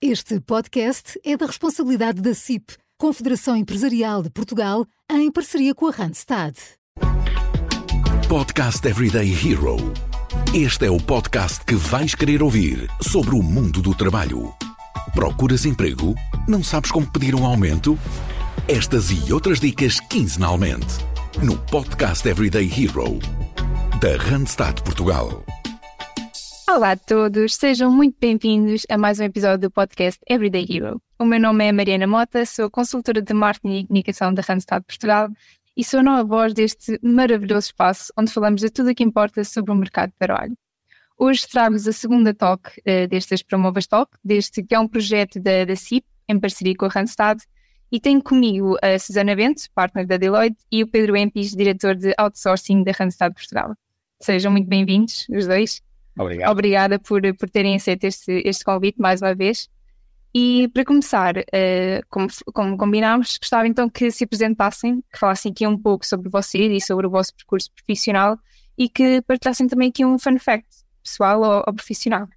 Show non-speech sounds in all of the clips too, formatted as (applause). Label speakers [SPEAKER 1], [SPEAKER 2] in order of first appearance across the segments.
[SPEAKER 1] Este podcast é da responsabilidade da CIP, Confederação Empresarial de Portugal, em parceria com a Randstad.
[SPEAKER 2] Podcast Everyday Hero. Este é o podcast que vais querer ouvir sobre o mundo do trabalho. Procuras emprego? Não sabes como pedir um aumento? Estas e outras dicas quinzenalmente no Podcast Everyday Hero da Randstad Portugal.
[SPEAKER 3] Olá a todos, sejam muito bem-vindos a mais um episódio do podcast Everyday Hero. O meu nome é Mariana Mota, sou consultora de marketing e comunicação da Randstad Portugal e sou a nova voz deste maravilhoso espaço onde falamos de tudo o que importa sobre o mercado de trabalho. Hoje trago-vos a segunda talk uh, destas Promovas Talk, deste que é um projeto da, da CIP, em parceria com a Randstad, e tenho comigo a Susana Bento, partner da Deloitte, e o Pedro Empis, diretor de outsourcing da Randstad Portugal. Sejam muito bem-vindos, os dois.
[SPEAKER 4] Obrigado.
[SPEAKER 3] Obrigada por, por terem aceito este, este convite mais uma vez. E para começar, uh, como, como combinámos, gostava então que se apresentassem, que falassem aqui um pouco sobre vocês e sobre o vosso percurso profissional e que partilhassem também aqui um fun fact, pessoal ou, ou profissional.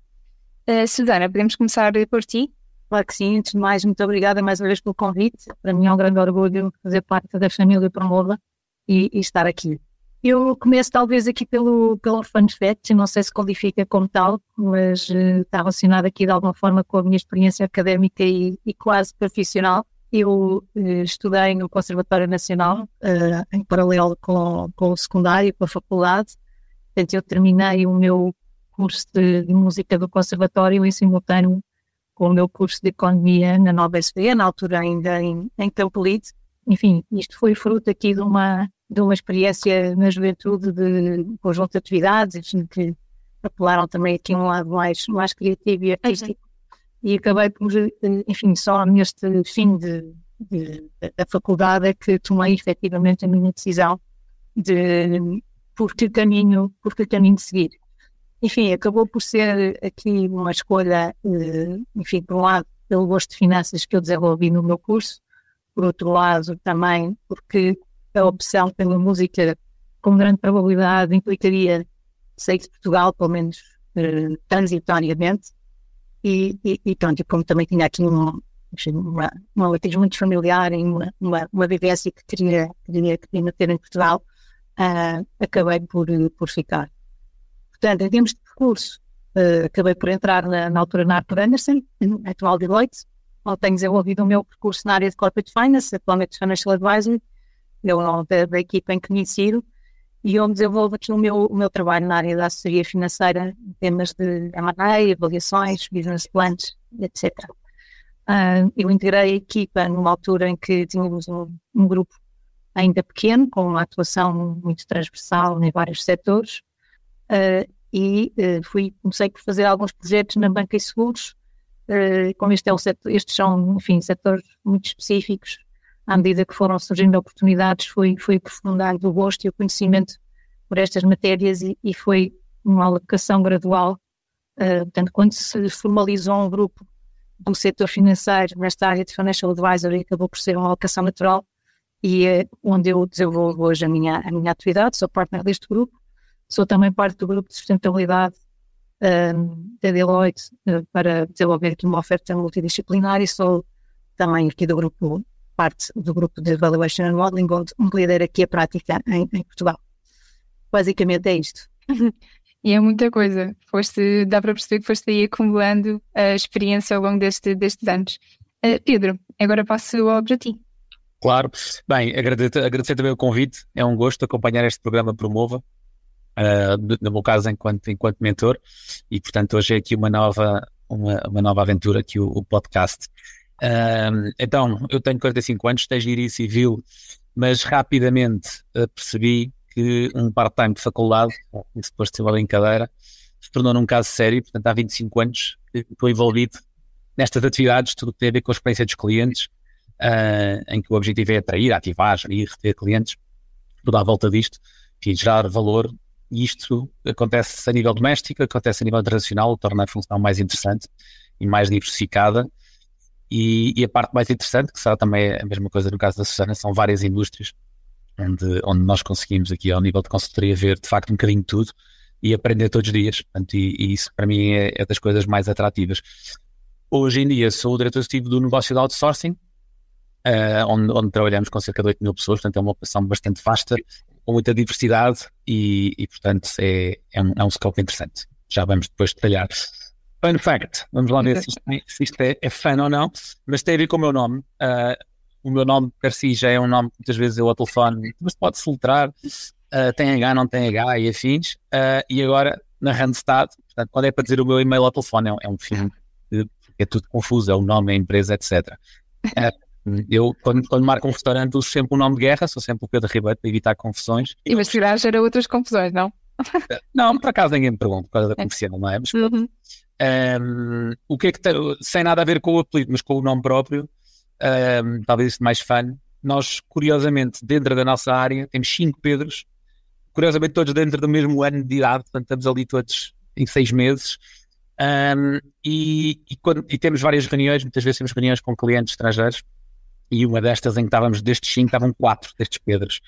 [SPEAKER 3] Uh, Susana, podemos começar por ti?
[SPEAKER 5] Claro que sim, antes de mais, muito obrigada mais uma vez pelo convite. Para mim é um grande orgulho fazer parte da família Promova e, e estar aqui. Eu começo talvez aqui pelo, pelo fun fact, não sei se qualifica como tal, mas uh, está relacionado aqui de alguma forma com a minha experiência académica e, e quase profissional. Eu uh, estudei no Conservatório Nacional, uh, em paralelo com, com o secundário, com a faculdade. Portanto, eu terminei o meu curso de, de música do Conservatório em simultâneo com o meu curso de Economia na Nova SBE, na altura ainda em, em Campolide. Enfim, isto foi fruto aqui de uma de uma experiência na juventude de um conjunto de atividades que apelaram também aqui a um lado mais, mais criativo e artístico. E acabei por, enfim, só neste fim de, de, da faculdade é que tomei efetivamente a minha decisão de por que caminho, por que caminho seguir. Enfim, acabou por ser aqui uma escolha, eh, enfim, por um lado, pelo gosto de finanças que eu desenvolvi no meu curso, por outro lado, também porque a opção pela música com grande probabilidade implicaria sair de Portugal, pelo menos uh, transitoriamente. E, e, e, pronto, como também tinha aqui um, uma, uma batismo muito familiar e uma, uma, uma vivência que queria, queria, queria ter em Portugal, uh, acabei por, por ficar. Portanto, em termos de percurso, uh, acabei por entrar na, na altura na Arthur Anderson, atual Deloitte, onde tenho desenvolvido o meu percurso na área de Corporate Finance, atualmente Financial Advisor, eu não da, equipa em que me insiro, e me desenvolvo aqui o meu, o meu trabalho na área da assessoria financeira, em temas de M&A, avaliações, business plans, etc. Uh, ah, eu integrei a equipa numa altura em que tínhamos um, um, grupo ainda pequeno, com uma atuação muito transversal em vários setores, uh, e uh, fui, comecei por fazer alguns projetos na banca e seguros, como este é o setor, estes são, enfim, setores muito específicos, à medida que foram surgindo oportunidades, foi, foi aprofundando o gosto e o conhecimento por estas matérias e, e foi uma alocação gradual. Uh, portanto, quando se formalizou um grupo do setor financeiro nesta área de Financial Advisory, acabou por ser uma alocação natural e é onde eu desenvolvo hoje a minha, a minha atividade, sou partner deste grupo, sou também parte do grupo de sustentabilidade um, da Deloitte uh, para desenvolver aqui uma oferta multidisciplinar e sou também aqui do grupo parte do grupo de Evaluation and Modeling, onde, onde lidera aqui a prática em, em Portugal. Basicamente é isto. (laughs)
[SPEAKER 3] E é muita coisa. Foste, dá para perceber que foste aí acumulando a experiência ao longo deste, destes anos. Uh, Pedro, agora passo para ti.
[SPEAKER 4] Claro. Bem, agradecer, agradecer também o convite. É um gosto acompanhar este programa Promova. Uh, no meu caso, enquanto, enquanto mentor. E, portanto, hoje é aqui uma nova, uma, uma nova aventura, aqui o, o podcast então, eu tenho 45 anos, tenho engenharia civil, mas rapidamente percebi que um part-time de faculdade, isso depois de uma brincadeira, se tornou num caso sério. Portanto, há 25 anos estou envolvido nestas atividades, tudo que tem a ver com a experiência dos clientes, uh, em que o objetivo é atrair, ativar, gerir, reter clientes, tudo à volta disto, enfim, gerar valor. E isto acontece a nível doméstico, acontece a nível internacional, torna a função mais interessante e mais diversificada. E, e, a parte mais interessante, que será também a mesma coisa no caso da Susana, são várias indústrias onde, onde nós conseguimos aqui ao nível de consultoria ver de facto um bocadinho tudo e aprender todos os dias. Portanto, e, e isso para mim é, é, das coisas mais atrativas. Hoje em dia sou o diretor executivo do negócio de outsourcing, uh, onde, onde, trabalhamos com cerca de 8 mil pessoas, portanto é uma operação bastante vasta, com muita diversidade e, e portanto, é, é, um, é um scope interessante. Já vamos depois detalhar. Fun fact, vamos lá ver se isto, se isto é, é fã ou não, mas tem a ver com o meu nome. Uh, o meu nome, per si, já é um nome que muitas vezes eu ao telefone, mas pode-se filtrar, uh, tem H, não tem H e afins. Uh, e agora, na Randstad, portanto, quando é para dizer o meu e-mail ao telefone, é, é um filme é tudo confuso, é o nome, a empresa, etc. Eu, quando, quando marco um restaurante, uso sempre o um nome de guerra, sou sempre o Pedro Ribeiro para evitar confusões.
[SPEAKER 3] E mas calhar gera outras confusões, não?
[SPEAKER 4] Não, por acaso ninguém me pergunta, por causa da comercial, não é? Mas, uhum. Um, o que é que tem, sem nada a ver com o apelido, mas com o nome próprio, um, talvez isso mais fã, nós, curiosamente, dentro da nossa área, temos cinco Pedros, curiosamente todos dentro do mesmo ano de idade, portanto estamos ali todos em seis meses, um, e, e, quando, e, temos várias reuniões, muitas vezes temos reuniões com clientes estrangeiros, e uma destas em que estávamos destes cinco, estavam quatro destes Pedros.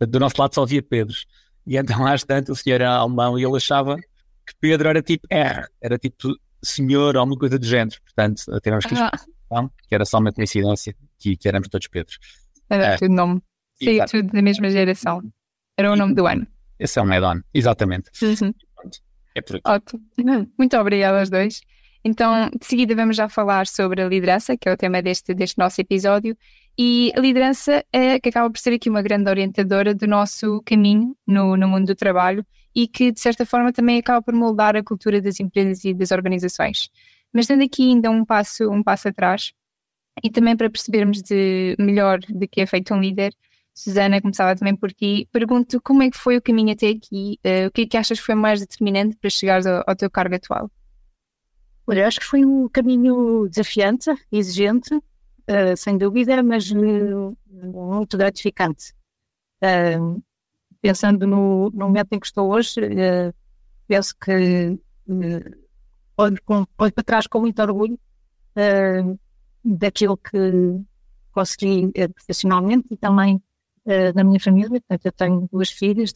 [SPEAKER 4] Do nosso lado só havia Pedros. E então, (laughs) às tanto, o senhor era alemão e ele achava que Pedro era tipo R, era tipo senhor ou alguma coisa do género. Portanto, tivemos que ah. que era só uma coincidência que, que éramos todos Pedros.
[SPEAKER 3] Era é. tudo nome. Sim, tudo da mesma geração. Era o nome do ano.
[SPEAKER 4] Esse é um add-on, exatamente.
[SPEAKER 3] Uhum. É por aqui. Ótimo. Muito obrigada aos dois. Então, de seguida, vamos já falar sobre a liderança, que é o tema deste, deste nosso episódio. E a liderança é que acaba por ser aqui uma grande orientadora do nosso caminho no, no mundo do trabalho e que, de certa forma, também acaba por moldar a cultura das empresas e das organizações. Mas dando aqui ainda um passo, um passo atrás, e também para percebermos de, melhor de que é feito um líder, Susana, começava também por ti, pergunto como é que foi o caminho até aqui, uh, o que é que achas que foi mais determinante para chegares ao, ao teu cargo atual?
[SPEAKER 5] Olha, acho que foi um caminho desafiante, exigente, uh, sem dúvida, mas uh, muito gratificante. Uh, pensando no, no, momento em que estou hoje, penso que olho, com, olho, para trás com muito orgulho daquilo que consegui profissionalmente e também da minha família. Portanto, eu tenho duas filhas,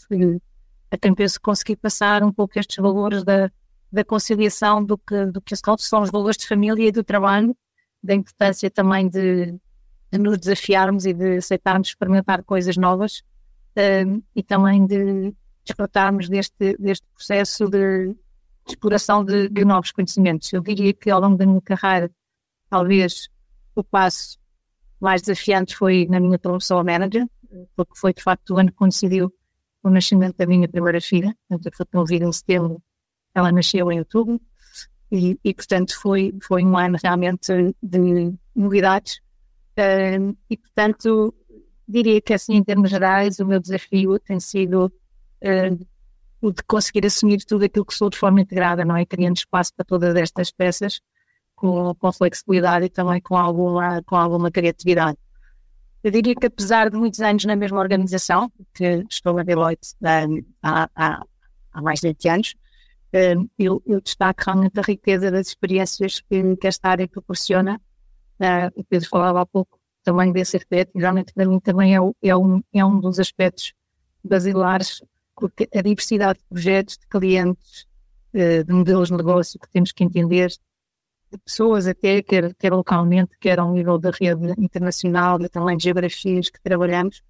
[SPEAKER 5] a quem penso conseguir passar um pouco estes valores da da conciliação do que, do que são os valores de família e do trabalho, da importância também de, de nos desafiarmos e de aceitarmos experimentar coisas novas e também de desfrutarmos deste, deste processo de, de exploração de, de, novos conhecimentos. Eu diria que ao longo da minha carreira, talvez o passo mais desafiante foi na minha promoção a manager, porque foi de facto o ano que coincidiu com o nascimento da minha primeira filha, portanto, foi promovida em setembro ela nasceu em outubro e, e portanto, foi, foi um ano realmente de novidades. E, portanto, diria que, assim, em termos gerais, o meu desafio tem sido uh, o de conseguir assumir tudo aquilo que sou de forma integrada, não é? Criando espaço para todas estas peças com, com flexibilidade e também com alguma, com alguma criatividade. Eu diria que, apesar de muitos anos na mesma organização, que estou na Deloitte há, há, há mais de 20 anos, eu, eu destaco realmente a riqueza das experiências que, que esta área proporciona. Uh, o Pedro falava há pouco também desse e realmente para mim também é, é, um, é um dos aspectos basilares, porque a diversidade de projetos, de clientes, uh, de modelos de negócio que temos que entender, de pessoas até, quer, quer localmente, quer ao nível da rede internacional, também de geografias que trabalhamos,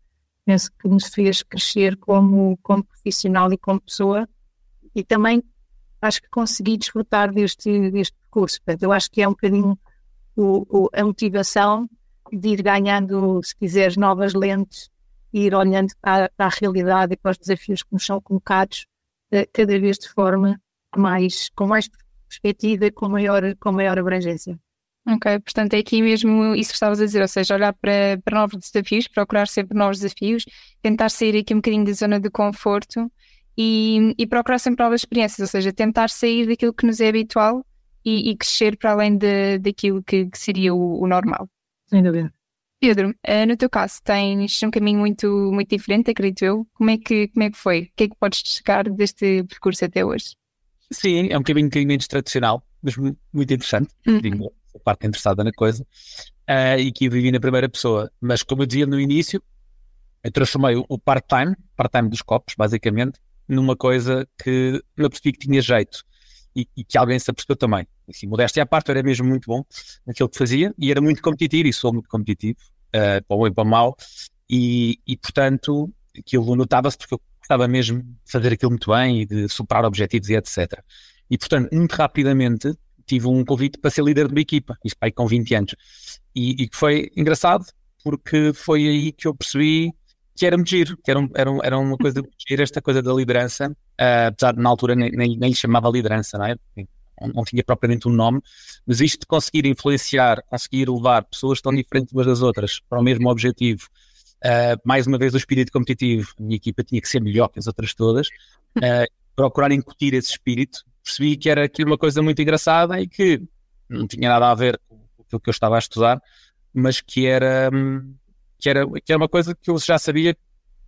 [SPEAKER 5] penso que nos fez crescer como, como profissional e como pessoa, e também acho que consegui desfrutar deste, deste percurso. Portanto, eu acho que é um bocadinho o, o, a motivação de ir ganhando, se quiseres, novas lentes e ir olhando para, para, a realidade e para os desafios que nos são colocados uh, cada vez de forma mais, com mais perspectiva e com maior, com maior abrangência.
[SPEAKER 3] Ok, portanto é aqui mesmo isso que estavas a dizer, ou seja, olhar para, para novos desafios, procurar sempre novos desafios, tentar sair aqui um bocadinho da zona de conforto e, e procurar sempre novas experiências, ou seja, tentar sair daquilo que nos é habitual e, e crescer para além de, daquilo que, que seria o, o, normal.
[SPEAKER 5] Sem dúvida.
[SPEAKER 3] Pedro, uh, no teu caso, tens um caminho muito, muito diferente, acredito eu. Como é, que, como é que foi? O que é que podes destacar deste percurso até hoje?
[SPEAKER 4] Sim, é um caminho um bocadinho menos tradicional, mas muito interessante. Uhum. a parte interessada na coisa. Uh, e que eu vivi na primeira pessoa. Mas como eu dizia no início, eu transformei o part-time, part-time dos copos, basicamente, numa coisa que eu percebi que tinha jeito. E, e, que alguém se apercebeu também. Assim, modéstia à parte, eu era mesmo muito bom naquilo que fazia e era muito competitivo e sou muito competitivo, uh, para bom e para mal, e, e portanto aquilo notava-se porque eu gostava mesmo de fazer aquilo muito bem e de superar objetivos e etc. E portanto, muito rapidamente tive um convite para ser líder de uma equipa, isto aí com 20 anos. E, e foi engraçado, porque foi aí que eu percebi que era muito giro, que era, um, era, um, era uma coisa muito giro, esta coisa da liderança, uh, apesar de na altura nem, nem, nem lhe chamava liderança, não é? Não, não, tinha propriamente um nome, mas isto de conseguir influenciar, conseguir levar pessoas tão diferentes umas das outras para o mesmo objetivo, uh, mais uma vez o espírito competitivo, a minha equipa tinha que ser melhor que as outras todas, uh, procurar incutir esse espírito, percebi que era aquilo uma coisa muito engraçada e que não tinha nada a ver com aquilo que eu estava a estudar, mas que era, que era, que era uma coisa que eu já sabia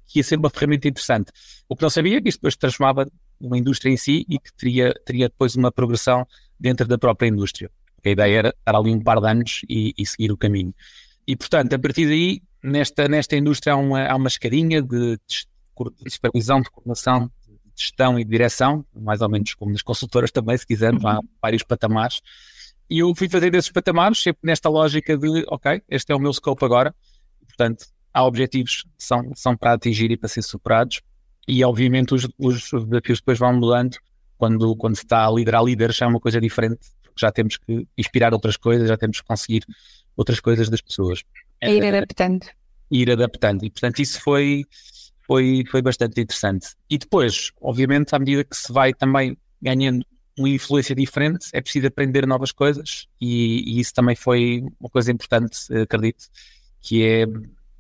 [SPEAKER 4] que ia ser uma ferramenta interessante. O que não sabia é que isto depois transformava numa indústria em si e que teria, teria depois uma progressão dentro da própria indústria. A ideia era estar ali um par de anos e, e seguir o caminho. E, portanto, a partir daí, nesta, nesta indústria há uma, há uma escadinha de, de supervisão, de coordenação, de gestão e de direção, mais ou menos como nas consultoras também, se quisermos, há vários patamares. E eu fui fazer esses patamares, sempre nesta lógica de, ok, este é o meu scope agora, portanto, há objetivos que são, são para atingir e para ser superados, e obviamente os, os desafios depois vão mudando quando, quando se está a liderar líderes, já é uma coisa diferente, porque já temos que inspirar outras coisas, já temos que conseguir outras coisas das pessoas.
[SPEAKER 3] É ir adaptando.
[SPEAKER 4] Ir adaptando, e portanto isso foi, foi, foi bastante interessante. E depois, obviamente, à medida que se vai também ganhando uma influência diferente, é preciso aprender novas coisas e, e, isso também foi uma coisa importante, acredito, que é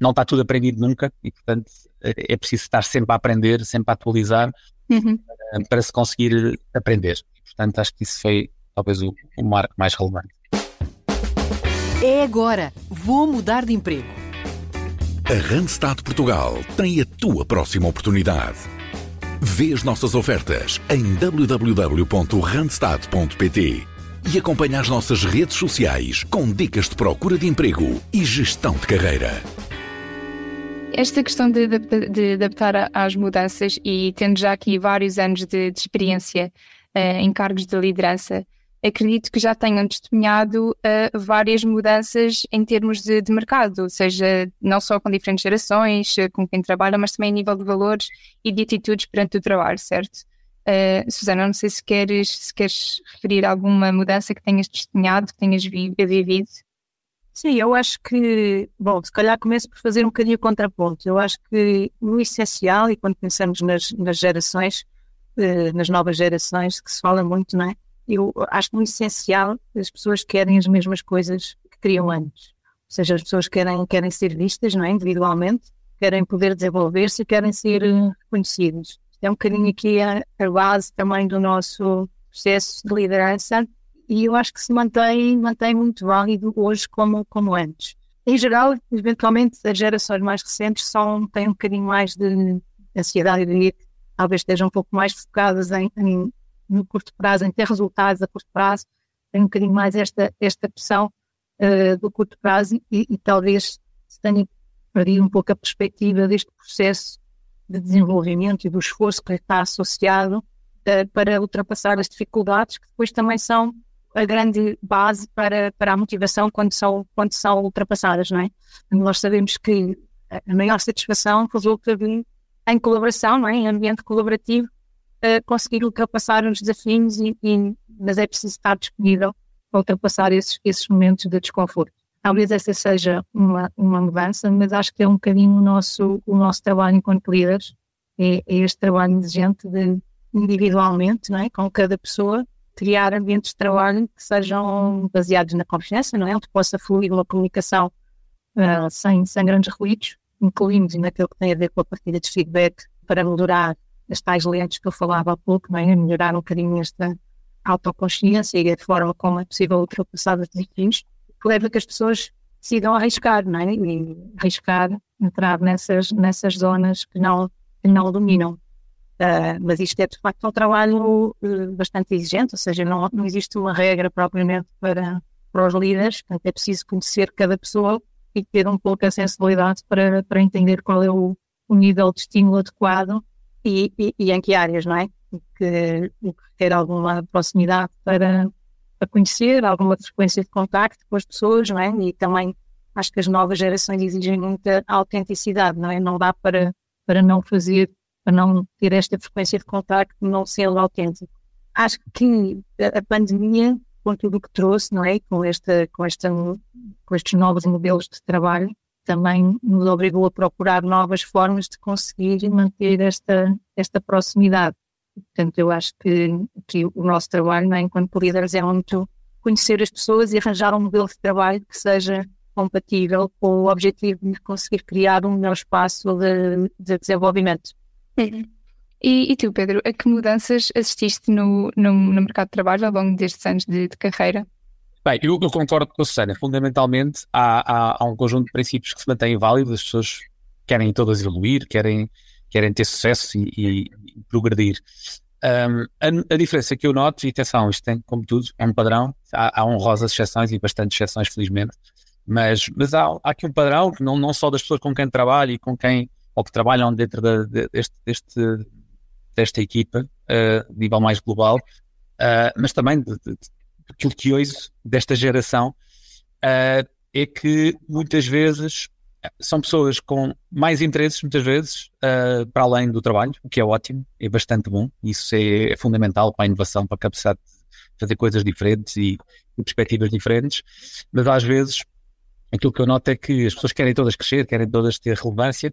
[SPEAKER 4] não está tudo aprendido nunca e, portanto, é preciso estar sempre a aprender, sempre a atualizar uhum. para, para, se conseguir aprender. E, portanto, acho que isso foi talvez o, o marco mais relevante.
[SPEAKER 6] É agora, vou mudar de emprego.
[SPEAKER 2] A Randstad Portugal tem a tua próxima oportunidade. Vê as nossas ofertas em www.randstad.pt e acompanha as nossas redes sociais com dicas de procura de emprego e gestão de carreira.
[SPEAKER 3] Esta questão de, de, de adaptar às mudanças e tendo já aqui vários anos de, de experiência uh, em cargos de liderança, acredito que já tenham testemunhado uh, várias mudanças em termos de, de, mercado, seja não só com diferentes gerações, uh, com quem trabalha, mas também a nível de valores e de atitudes perante o trabalho, certo? Uh, Susana, não sei se queres, se queres referir alguma mudança que tenhas testemunhado, que tenhas vi, vivido.
[SPEAKER 5] Sim, eu acho que, bom, se calhar começo por fazer um bocadinho contraponto. Eu acho que no essencial, e quando pensamos nas, nas gerações, nas novas gerações, que se fala muito, não é? eu acho muito essencial as pessoas querem as mesmas coisas que queriam antes. Ou seja, as pessoas querem, querem ser vistas não é? individualmente, querem poder desenvolver-se e querem ser eh, reconhecidas. É um bocadinho aqui a, a, base também do nosso processo de liderança e eu acho que se mantém, mantém muito válido hoje como, como antes. Em geral, eventualmente, as gerações mais recentes são, têm um bocadinho mais de ansiedade, e talvez estejam um pouco mais focadas em, em no curto prazo, em ter resultados a curto prazo, tem um bocadinho mais esta, esta pressão uh, do curto prazo e, e, talvez se tenha perdido um pouco a perspectiva deste processo de desenvolvimento e do esforço que está associado uh, para ultrapassar as dificuldades, que depois também são a grande base para, para a motivação quando são, quando são ultrapassadas, não é? Nós sabemos que a maior satisfação resulta de, em colaboração, não é? em ambiente colaborativo, uh, conseguir ultrapassar os desafios, e, e, mas é preciso estar disponível para ultrapassar esses, esses momentos de desconforto. Talvez essa seja uma, uma mudança, mas acho que é um bocadinho o nosso, o nosso trabalho enquanto líderes, é, é este trabalho exigente de individualmente, não é? com cada pessoa, criar ambientes de trabalho que sejam baseados na confiança, não é? Onde possa fluir uma comunicação uh, sem, sem grandes ruídos, incluindo naquilo que tem a ver com a partilha de feedback para melhorar as tais lentes que eu falava há pouco, não é? melhorar um bocadinho esta autoconsciência e a forma como é possível ultrapassar os desafios, que leva que as pessoas decidam arriscar, não é? E arriscar entrar nessas, nessas zonas que não, que não dominam. Uh, mas isto é de facto um trabalho uh, bastante exigente, ou seja, não, não existe uma regra propriamente para, para os líderes, portanto é preciso conhecer cada pessoa e ter um pouco a sensibilidade para, para entender qual é o, o nível de estímulo adequado e, e, e, em que áreas, não é? que, que requer alguma proximidade para, para conhecer, alguma frequência de contacto com as pessoas, não é? E também acho que as novas gerações exigem muita autenticidade, não é? Não dá para, para não fazer, para não ter esta frequência de contacto, não sendo autêntico. Acho que a pandemia, com tudo o que trouxe, não é? Com, esta, com, esta, com estes novos modelos de trabalho, também nos obrigou a procurar novas formas de conseguir manter esta, esta proximidade. Portanto, eu acho que, que o nosso trabalho, né, enquanto líderes, é muito conhecer as pessoas e arranjar um modelo de trabalho que seja compatível com o objetivo de conseguir criar um melhor espaço de, de desenvolvimento.
[SPEAKER 3] Uhum. E, e, tu, Pedro, a que mudanças assististe no, no, no mercado de trabalho ao longo destes anos de, de carreira?
[SPEAKER 4] Bem, eu, eu, concordo com a Susana. Fundamentalmente, há, há, há, um conjunto de princípios que se mantêm válidos, as pessoas querem todas evoluir, querem, querem ter sucesso e, e, e progredir. Um, a, a, diferença que eu noto, e atenção, isto tem, como tudo, é um padrão, há, há honrosas exceções e bastante exceções, felizmente, mas, mas há, há, aqui um padrão, não, não só das pessoas com quem trabalho e com quem, ou que trabalham dentro de, de, deste, deste, desta equipa, uh, nível mais global, uh, mas também de, de, aquilo que ouço desta geração uh, é que muitas vezes são pessoas com mais interesses, muitas vezes, uh, para além do trabalho, o que é ótimo, é bastante bom. Isso é, é fundamental para a inovação, para a capacidade de fazer coisas diferentes e, e perspectivas diferentes. Mas às vezes, aquilo que eu noto é que as pessoas querem todas crescer, querem todas ter relevância,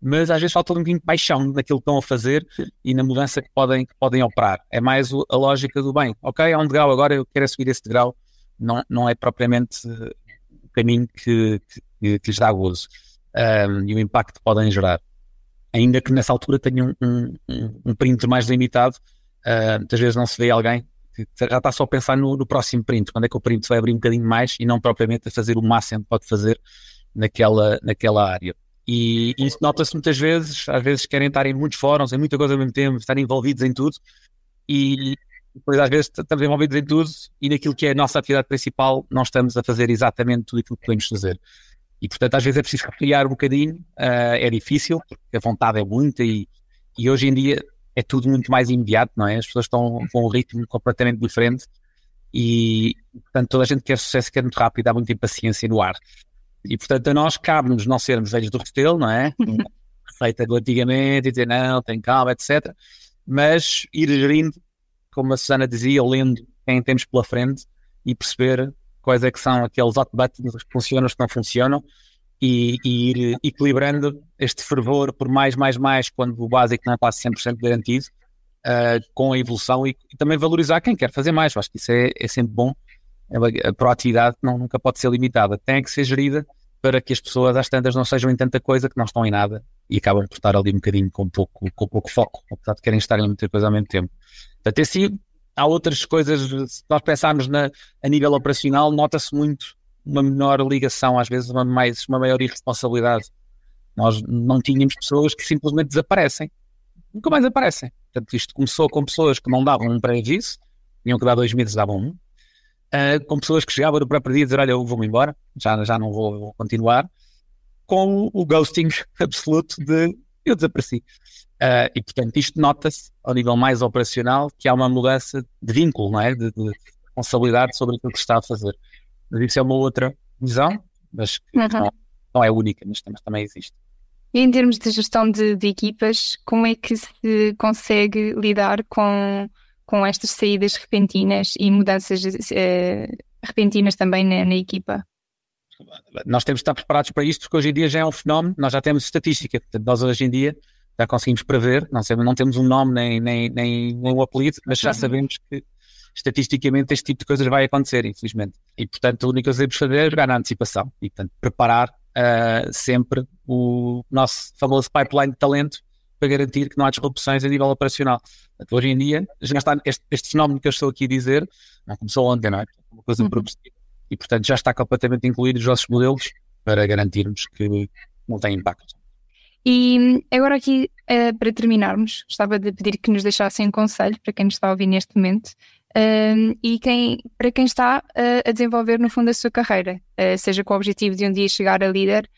[SPEAKER 4] mas às vezes falta um bocadinho de paixão naquilo que estão a fazer e na mudança que podem, que podem operar. É mais a lógica do bem, ok, há um degrau agora, eu quero subir esse degrau, não, não é propriamente o caminho que, que, que lhes dá gozo um, e o impacto que podem gerar. Ainda que nessa altura tenham um, um, um print mais limitado, uh, muitas vezes não se vê alguém que já está só a pensar no, no, próximo print, quando é que o print vai abrir um bocadinho mais e não propriamente a fazer o máximo que pode fazer naquela, naquela área. E isso nota-se muitas vezes, às vezes querem estar em muitos fóruns, em muita coisa ao mesmo tempo, estar envolvidos em tudo, e depois às vezes estamos envolvidos em tudo, e naquilo que é a nossa atividade principal, não estamos a fazer exatamente tudo aquilo que podemos fazer. E portanto, às vezes é preciso recriar um bocadinho, uh, é difícil, porque a vontade é muita, e, e hoje em dia é tudo muito mais imediato, não é? As pessoas estão com um ritmo completamente diferente, e portanto, toda a gente quer sucesso, quer muito rápido, há muita impaciência no ar. E portanto, a nós cabe-nos não sermos velhos do restelo, não é? (laughs) Receita do antigamente, e dizer não, tem calma, etc. Mas ir gerindo, como a Susana dizia, lendo quem temos pela frente e perceber quais é que são aqueles hot buttons que funcionam, que não funcionam e, e, ir equilibrando este fervor por mais, mais, mais, quando o básico não está 100% garantido, uh, com a evolução e, e, também valorizar quem quer fazer mais. Eu acho que isso é, é sempre bom a proatividade não, nunca pode ser limitada, tem que ser gerida para que as pessoas às tantas não sejam em tanta coisa que não estão em nada e acabam por estar ali um bocadinho com pouco, com pouco foco, apesar de querem estar em muita coisa ao mesmo tempo. Portanto, assim, há outras coisas, se nós pensarmos na, a nível operacional, nota-se muito uma menor ligação, às vezes uma, mais, uma maior irresponsabilidade. Nós não tínhamos pessoas que simplesmente desaparecem, nunca mais aparecem. Portanto, isto começou com pessoas que não davam um pré-aviso, tinham que dar dois meses, davam um, uh, com pessoas que chegavam no próprio dia a dizer: Olha, eu vou-me embora, já, já não vou, vou, continuar, com o ghosting (laughs) absoluto de eu desapareci. Uh, e portanto, isto nota-se ao nível mais operacional que há uma mudança de vínculo, não é? De, de responsabilidade sobre aquilo que se está a fazer. Mas isso é uma outra visão, mas uhum. não, não, é única, mas, mas também existe.
[SPEAKER 3] E em termos de gestão de, de, equipas, como é que se consegue lidar com com estas saídas repentinas e mudanças uh, repentinas também na, na, equipa?
[SPEAKER 4] Nós temos de estar preparados para isto, porque hoje em dia já é um fenómeno, nós já temos estatística, portanto, nós hoje em dia já conseguimos prever, não, sei, não temos um nome nem, nem, nem, nem um apelido, mas já sabemos que estatisticamente este tipo de coisas vai acontecer, infelizmente. E, portanto, a única coisa que devemos fazer é jogar na antecipação e, portanto, preparar uh, sempre o nosso famoso pipeline de talento para garantir que não há disrupções a nível operacional. Portanto, hoje em dia, já está este, este, fenómeno que eu estou aqui a dizer, não começou ontem, não é? é uma coisa uhum. progressiva. E, portanto, já está completamente incluído nos nossos modelos para garantirmos que não tem impacto.
[SPEAKER 3] E agora aqui, uh, para terminarmos, gostava de pedir que nos deixassem um conselho para quem nos está a ouvir neste momento uh, e quem, para quem está uh, a desenvolver no fundo a sua carreira, eh, seja com o objetivo de um dia chegar a líder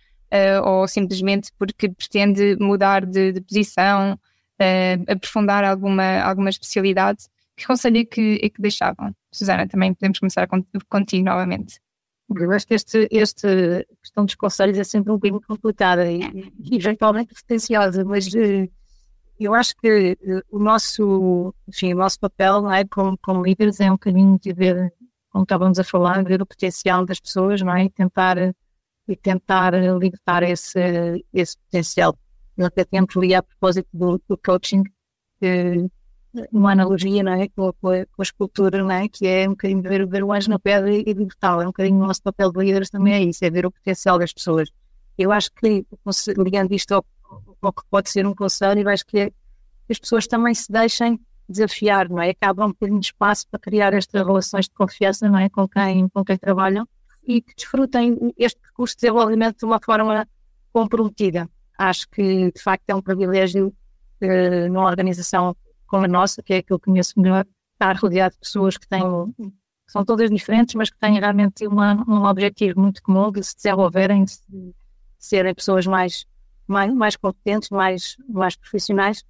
[SPEAKER 3] ou simplesmente porque pretende mudar de, de posição aprofundar alguma, alguma especialidade, que conselho é que, é que deixavam? Susana, também podemos começar contigo novamente.
[SPEAKER 5] Eu acho que este, este questão dos conselhos é sempre um bocadinho complicada e, e eventualmente pretenciosa, mas uh, eu acho que uh, o nosso, enfim, o nosso papel não é, como, como líderes é um bocadinho de ver, como estávamos a falar, ver o potencial das pessoas não é? e tentar, e tentar libertar esse, esse potencial. Eu até tento ali a propósito do, do coaching, que, uma analogia não é? com, a, com a escultura, não é? que é um bocadinho ver, ver o anjo na pedra e, e libertá-lo. É um bocadinho o nosso papel de líderes também é isso, é ver o potencial das pessoas. Eu acho que, ligando isto ao, ao que pode ser um conselho, eu acho que, é, que as pessoas também se deixem desafiar, não é? Acabam um bocadinho de espaço para criar estas relações de confiança, não é? Com quem, com quem trabalham e que desfrutem este percurso de desenvolvimento de uma forma comprometida. Acho que, de facto, é um privilégio uh, numa organização como a nossa, que é a que eu conheço melhor, estar rodeado de pessoas que têm, que são todas diferentes, mas que têm realmente uma, um objetivo muito comum de se desenvolverem, de, de serem pessoas mais, mais, mais competentes, mais, mais profissionais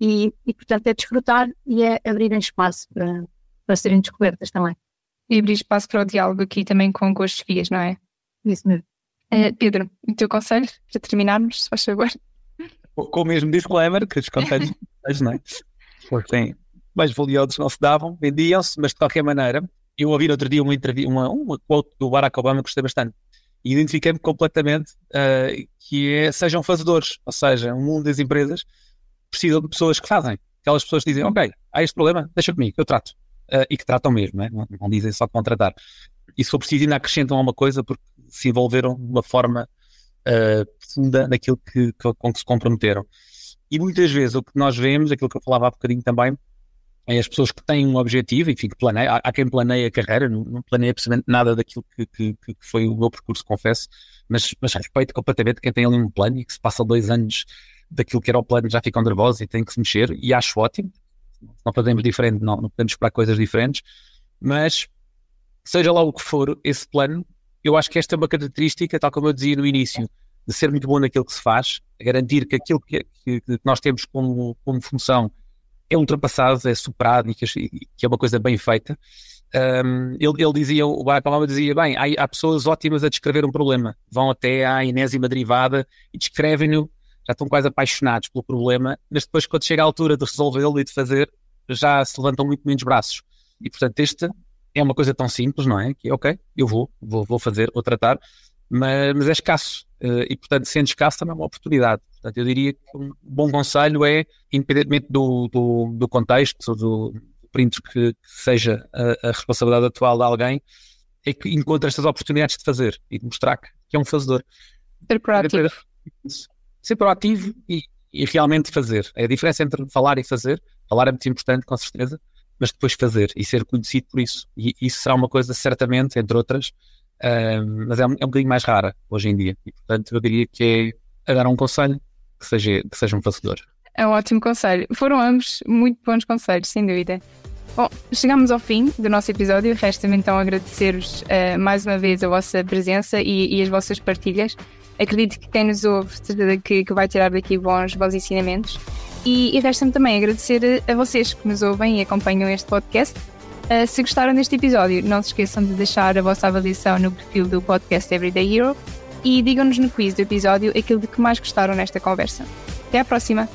[SPEAKER 5] e, e, portanto, é desfrutar e é abrirem espaço para, para serem descobertas também.
[SPEAKER 3] E abrir espaço para o diálogo aqui também com, com as chefias, não é?
[SPEAKER 5] Isso mesmo.
[SPEAKER 3] Uh, Pedro, o teu conselho para terminarmos, se faz favor?
[SPEAKER 4] Com o mesmo disclaimer que os conselhos, (laughs) não é? Sim. Mais valiosos não se davam, vendiam-se, mas de qualquer maneira, eu ouvi no outro dia uma, uma, uma quote do Barack Obama que gostei bastante e identifiquei-me completamente uh, que é sejam fazedores, ou seja, o mundo das empresas precisa de pessoas que fazem. Aquelas pessoas que dizem, ok, há este problema, deixa comigo, eu trato. Uh, e que tratam mesmo, é? não, não, dizem só contratar. E se for preciso ainda acrescentam alguma coisa porque se envolveram de uma forma uh, profunda naquilo que, que, com que se comprometeram. E muitas vezes o que nós vemos, aquilo que eu falava há bocadinho também, é as pessoas que têm um objetivo, enfim, que planeia, há, há quem planeia a carreira, não, não planeia absolutamente nada daquilo que, que, que, foi o meu percurso, confesso, mas, mas respeito completamente quem tem ali um plano e que se passa dois anos daquilo que era o plano já ficam nervosos e têm que se mexer, e acho ótimo, não fazemos diferente, não, não podemos esperar coisas diferentes, mas seja lá o que for esse plano, eu acho que esta é uma característica, tal como eu dizia no início, de ser muito bom naquilo que se faz, garantir que aquilo que, que, nós temos como, como função é ultrapassado, é superado e que, que é uma coisa bem feita. Um, ele, ele, dizia, o Barack Obama dizia, bem, há, há, pessoas ótimas a descrever um problema, vão até à enésima derivada e descrevem-no, já estão quase apaixonados pelo problema, mas depois quando chega a altura de resolvê-lo e de fazer, já se levantam muito menos braços. E portanto, esta é uma coisa tão simples, não é? Que ok, eu vou, vou, vou fazer, vou tratar, mas, mas é escasso. Uh, e, portanto, sendo escasso, também é uma oportunidade. Portanto, eu diria que um bom conselho é, independentemente do, do, do contexto, do, print que, que seja a, a, responsabilidade atual de alguém, é que encontre estas oportunidades de fazer e de mostrar que, que é um fazedor.
[SPEAKER 3] Ser proativo.
[SPEAKER 4] Ser proativo e, e realmente fazer. É a diferença entre falar e fazer. Falar é muito importante, com certeza, mas depois fazer e ser conhecido por isso. E isso será uma coisa, certamente, entre outras, mas é um, é um bocadinho mais rara hoje em dia. E, portanto, eu diria que é a dar um conselho que seja, que seja um facilitador.
[SPEAKER 3] É um ótimo conselho. Foram ambos muito bons conselhos, sem dúvida. Bom, chegamos ao fim do nosso episódio. Resta-me então agradecer-vos uh, mais uma vez a vossa presença e, e, as vossas partilhas. Acredito que quem nos ouve que, que vai tirar daqui bons, bons ensinamentos. E, e resta-me também agradecer a vocês que nos ouvem e acompanham este podcast. Uh, se gostaram deste episódio, não se esqueçam de deixar a vossa avaliação no perfil do podcast Everyday Hero e digam-nos no quiz do episódio aquilo de que mais gostaram nesta conversa. Até à próxima!